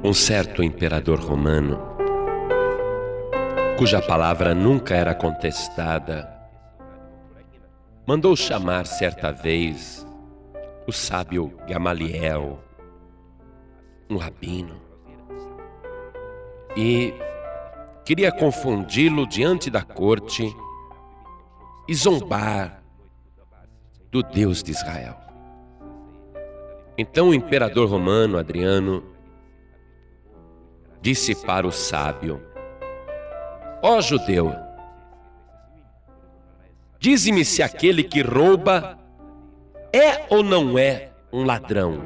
Um certo imperador romano, cuja palavra nunca era contestada, mandou chamar certa vez o sábio Gamaliel, um rabino, e queria confundi-lo diante da corte e zombar do Deus de Israel. Então o imperador romano Adriano disse para o sábio: Ó judeu, dize-me se aquele que rouba é ou não é um ladrão.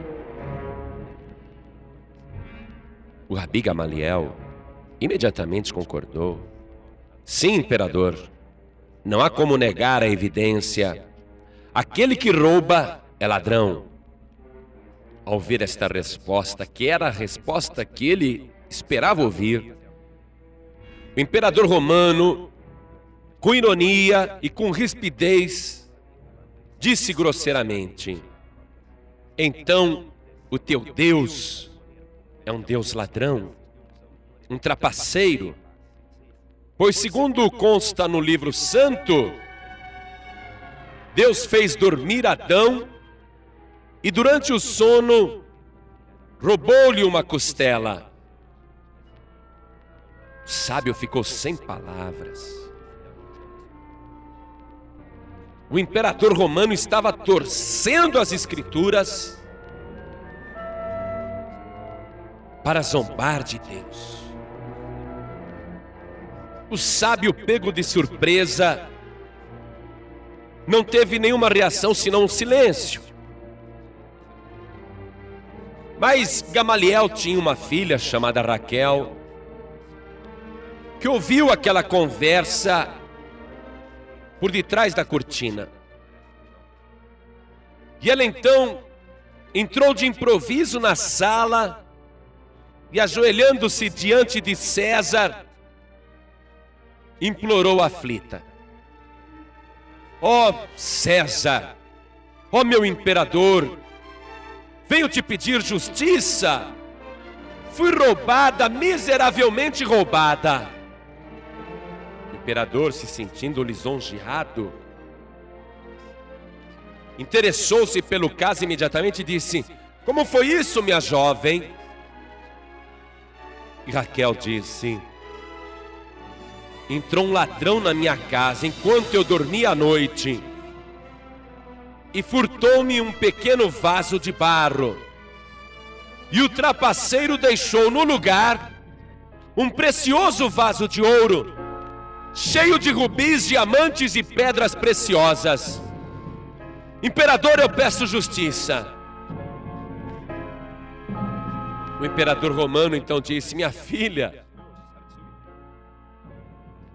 O Rabi Gamaliel imediatamente concordou. Sim, imperador, não há como negar a evidência. Aquele que rouba é ladrão. Ao ouvir esta resposta, que era a resposta que ele esperava ouvir, o imperador romano, com ironia e com rispidez, disse grosseiramente: Então o teu Deus é um Deus ladrão, um trapaceiro. Pois, segundo consta no livro santo, Deus fez dormir Adão e durante o sono roubou-lhe uma costela. O sábio ficou sem palavras. O imperador romano estava torcendo as escrituras para zombar de Deus. O sábio, pego de surpresa, não teve nenhuma reação senão um silêncio. Mas Gamaliel tinha uma filha chamada Raquel, que ouviu aquela conversa por detrás da cortina. E ela então entrou de improviso na sala e, ajoelhando-se diante de César, implorou aflita: Ó oh, César, ó oh, meu imperador, Venho te pedir justiça. Fui roubada, miseravelmente roubada. O imperador, se sentindo lisonjeado, interessou-se pelo caso imediatamente e disse: Como foi isso, minha jovem? E Raquel disse: Entrou um ladrão na minha casa enquanto eu dormia à noite e furtou-me um pequeno vaso de barro. E o trapaceiro deixou no lugar um precioso vaso de ouro, cheio de rubis, diamantes e pedras preciosas. Imperador, eu peço justiça. O imperador romano então disse: Minha filha,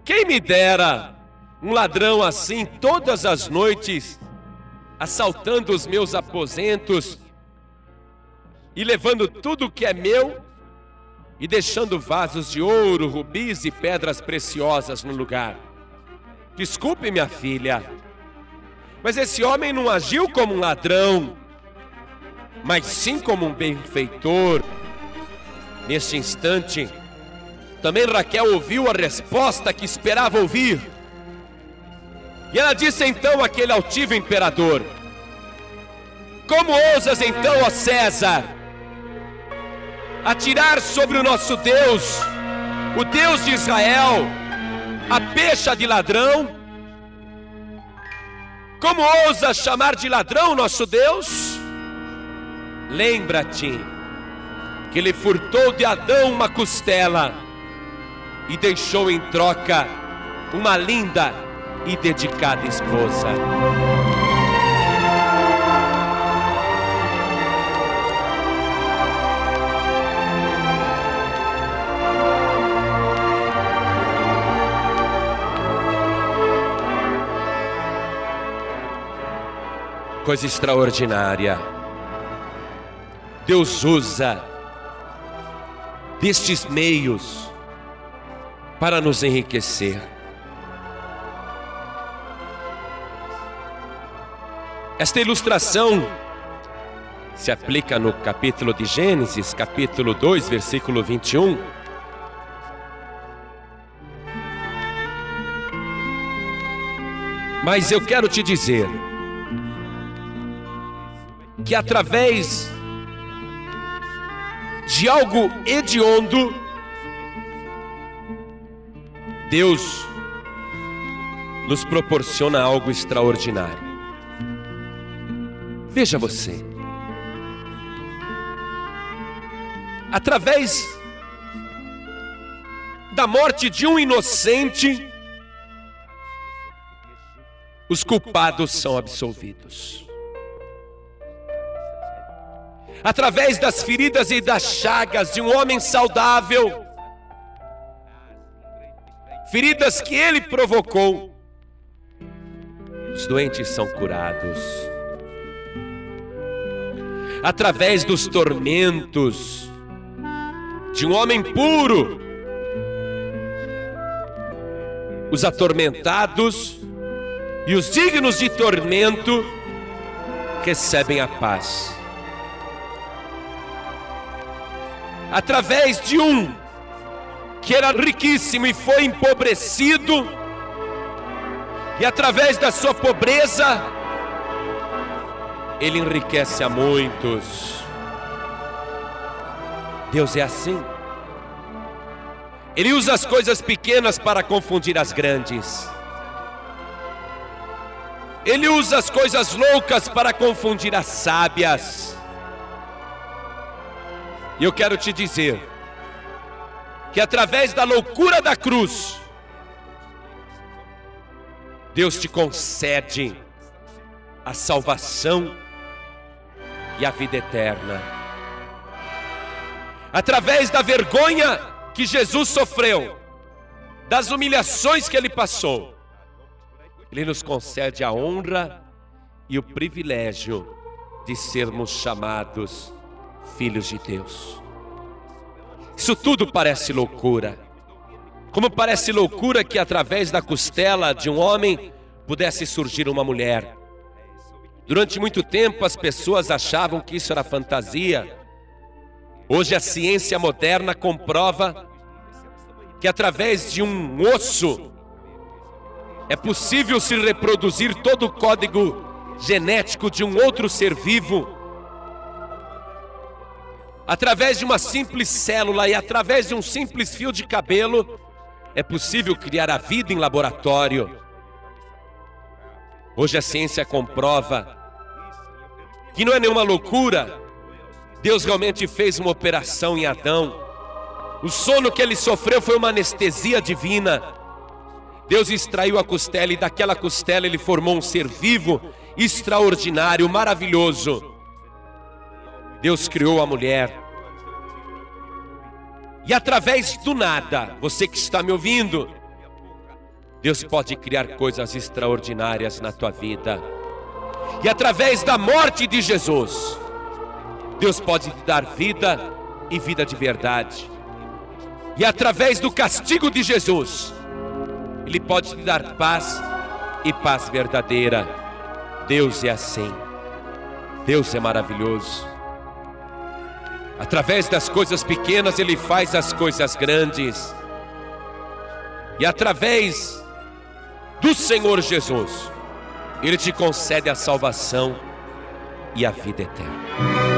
quem me dera um ladrão assim todas as noites assaltando os meus aposentos e levando tudo que é meu e deixando vasos de ouro, rubis e pedras preciosas no lugar. Desculpe, minha filha, mas esse homem não agiu como um ladrão, mas sim como um benfeitor. Neste instante, também Raquel ouviu a resposta que esperava ouvir. E ela disse então àquele altivo imperador: Como ousas então, ó César, atirar sobre o nosso Deus, o Deus de Israel, a pecha de ladrão? Como ousas chamar de ladrão nosso Deus? Lembra-te que ele furtou de Adão uma costela e deixou em troca uma linda e dedicada esposa. Coisa extraordinária. Deus usa destes meios para nos enriquecer. Esta ilustração se aplica no capítulo de Gênesis, capítulo 2, versículo 21. Mas eu quero te dizer que através de algo hediondo, Deus nos proporciona algo extraordinário. Veja você. Através da morte de um inocente, os culpados são absolvidos. Através das feridas e das chagas de um homem saudável, feridas que ele provocou, os doentes são curados. Através dos tormentos de um homem puro, os atormentados e os dignos de tormento recebem a paz. Através de um que era riquíssimo e foi empobrecido, e através da sua pobreza, ele enriquece a muitos. Deus é assim. Ele usa as coisas pequenas para confundir as grandes. Ele usa as coisas loucas para confundir as sábias. E eu quero te dizer que através da loucura da cruz, Deus te concede a salvação e a vida eterna. Através da vergonha que Jesus sofreu, das humilhações que ele passou, ele nos concede a honra e o privilégio de sermos chamados filhos de Deus. Isso tudo parece loucura. Como parece loucura que através da costela de um homem pudesse surgir uma mulher. Durante muito tempo as pessoas achavam que isso era fantasia. Hoje a ciência moderna comprova que através de um osso é possível se reproduzir todo o código genético de um outro ser vivo através de uma simples célula e através de um simples fio de cabelo, é possível criar a vida em laboratório. Hoje a ciência comprova que não é nenhuma loucura. Deus realmente fez uma operação em Adão. O sono que ele sofreu foi uma anestesia divina. Deus extraiu a costela e daquela costela ele formou um ser vivo, extraordinário, maravilhoso. Deus criou a mulher. E através do nada, você que está me ouvindo, Deus pode criar coisas extraordinárias na tua vida. E através da morte de Jesus, Deus pode te dar vida e vida de verdade. E através do castigo de Jesus, ele pode te dar paz e paz verdadeira. Deus é assim. Deus é maravilhoso. Através das coisas pequenas, Ele faz as coisas grandes. E através do Senhor Jesus, Ele te concede a salvação e a vida eterna.